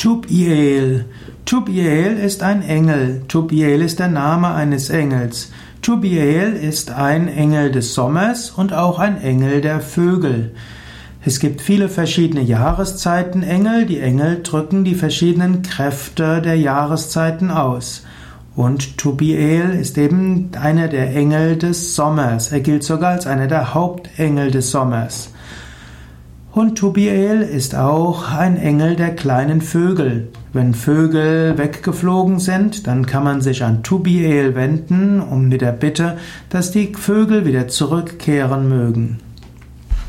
Tubiel. Tubiel ist ein Engel. Tubiel ist der Name eines Engels. Tubiel ist ein Engel des Sommers und auch ein Engel der Vögel. Es gibt viele verschiedene Jahreszeitenengel. Die Engel drücken die verschiedenen Kräfte der Jahreszeiten aus. Und Tubiel ist eben einer der Engel des Sommers. Er gilt sogar als einer der Hauptengel des Sommers. Und Tubiel ist auch ein Engel der kleinen Vögel. Wenn Vögel weggeflogen sind, dann kann man sich an Tubiel wenden, um mit der Bitte, dass die Vögel wieder zurückkehren mögen.